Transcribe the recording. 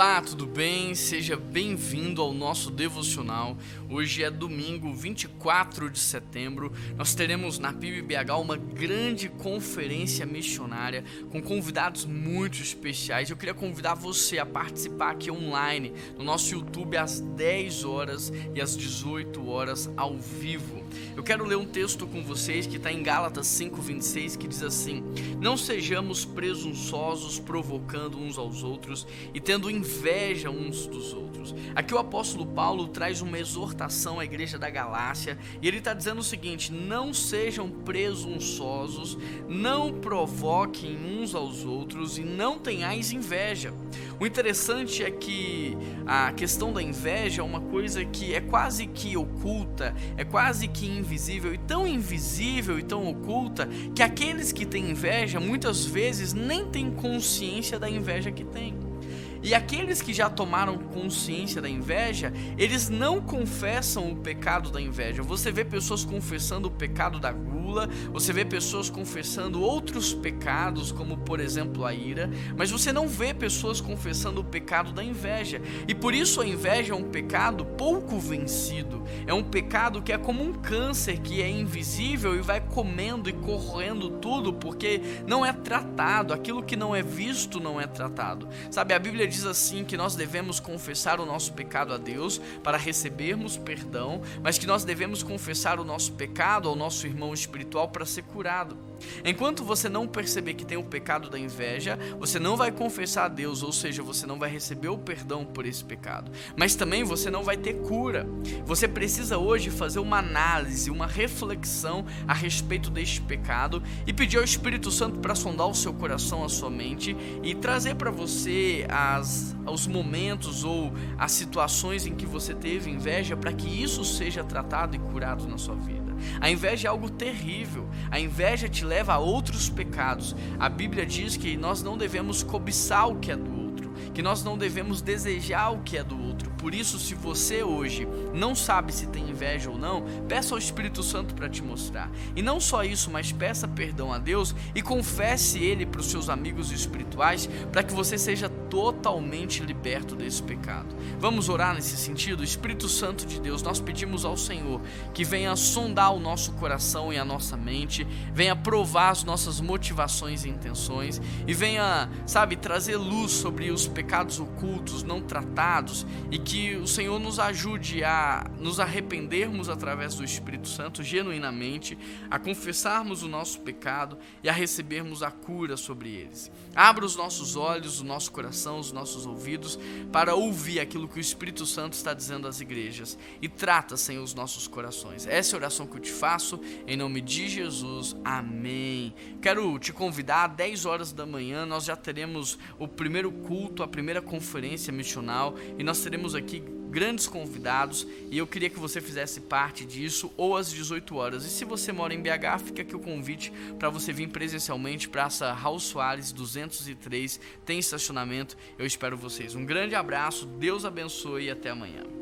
Olá, tudo bem? Seja bem-vindo ao nosso devocional. Hoje é domingo, 24 de setembro. Nós teremos na PIBBH uma grande conferência missionária com convidados muito especiais. Eu queria convidar você a participar aqui online no nosso YouTube às 10 horas e às 18 horas ao vivo. Eu quero ler um texto com vocês que está em Gálatas 5:26 que diz assim: Não sejamos presunçosos, provocando uns aos outros e tendo inveja uns dos outros. Aqui o apóstolo Paulo traz uma exortação à igreja da Galácia e ele está dizendo o seguinte: Não sejam presunçosos, não provoquem uns aos outros e não tenhais inveja. O interessante é que a questão da inveja é uma coisa que é quase que oculta, é quase que invisível, e tão invisível e tão oculta que aqueles que têm inveja muitas vezes nem têm consciência da inveja que têm. E aqueles que já tomaram consciência da inveja, eles não confessam o pecado da inveja. Você vê pessoas confessando o pecado da gula, você vê pessoas confessando outros pecados, como por exemplo a ira, mas você não vê pessoas confessando o pecado da inveja. E por isso a inveja é um pecado pouco vencido. É um pecado que é como um câncer que é invisível e vai comendo e corroendo tudo porque não é tratado. Aquilo que não é visto não é tratado. Sabe, a Bíblia diz assim que nós devemos confessar o nosso pecado a Deus para recebermos perdão, mas que nós devemos confessar o nosso pecado ao nosso irmão espiritual para ser curado. Enquanto você não perceber que tem o pecado da inveja, você não vai confessar a Deus, ou seja, você não vai receber o perdão por esse pecado. Mas também você não vai ter cura. Você precisa hoje fazer uma análise, uma reflexão a respeito deste pecado e pedir ao Espírito Santo para sondar o seu coração, a sua mente e trazer para você as, os momentos ou as situações em que você teve inveja para que isso seja tratado e curado na sua vida. A inveja é algo terrível. A inveja te leva a outros pecados. A Bíblia diz que nós não devemos cobiçar o que é do que nós não devemos desejar o que é do outro por isso, se você hoje não sabe se tem inveja ou não, peça ao Espírito Santo para te mostrar. E não só isso, mas peça perdão a Deus e confesse ele para os seus amigos espirituais para que você seja totalmente liberto desse pecado. Vamos orar nesse sentido? Espírito Santo de Deus, nós pedimos ao Senhor que venha sondar o nosso coração e a nossa mente, venha provar as nossas motivações e intenções e venha, sabe, trazer luz sobre os pecados ocultos, não tratados e que o Senhor nos ajude a nos arrependermos através do Espírito Santo genuinamente, a confessarmos o nosso pecado e a recebermos a cura sobre eles. Abra os nossos olhos, o nosso coração, os nossos ouvidos para ouvir aquilo que o Espírito Santo está dizendo às igrejas e trata, Senhor, os nossos corações. Essa é a oração que eu te faço em nome de Jesus. Amém. Quero te convidar às 10 horas da manhã, nós já teremos o primeiro culto, a primeira conferência missional e nós teremos aqui grandes convidados e eu queria que você fizesse parte disso ou às 18 horas. E se você mora em BH, fica aqui o convite para você vir presencialmente Praça Raul Soares 203, tem estacionamento. Eu espero vocês. Um grande abraço, Deus abençoe e até amanhã.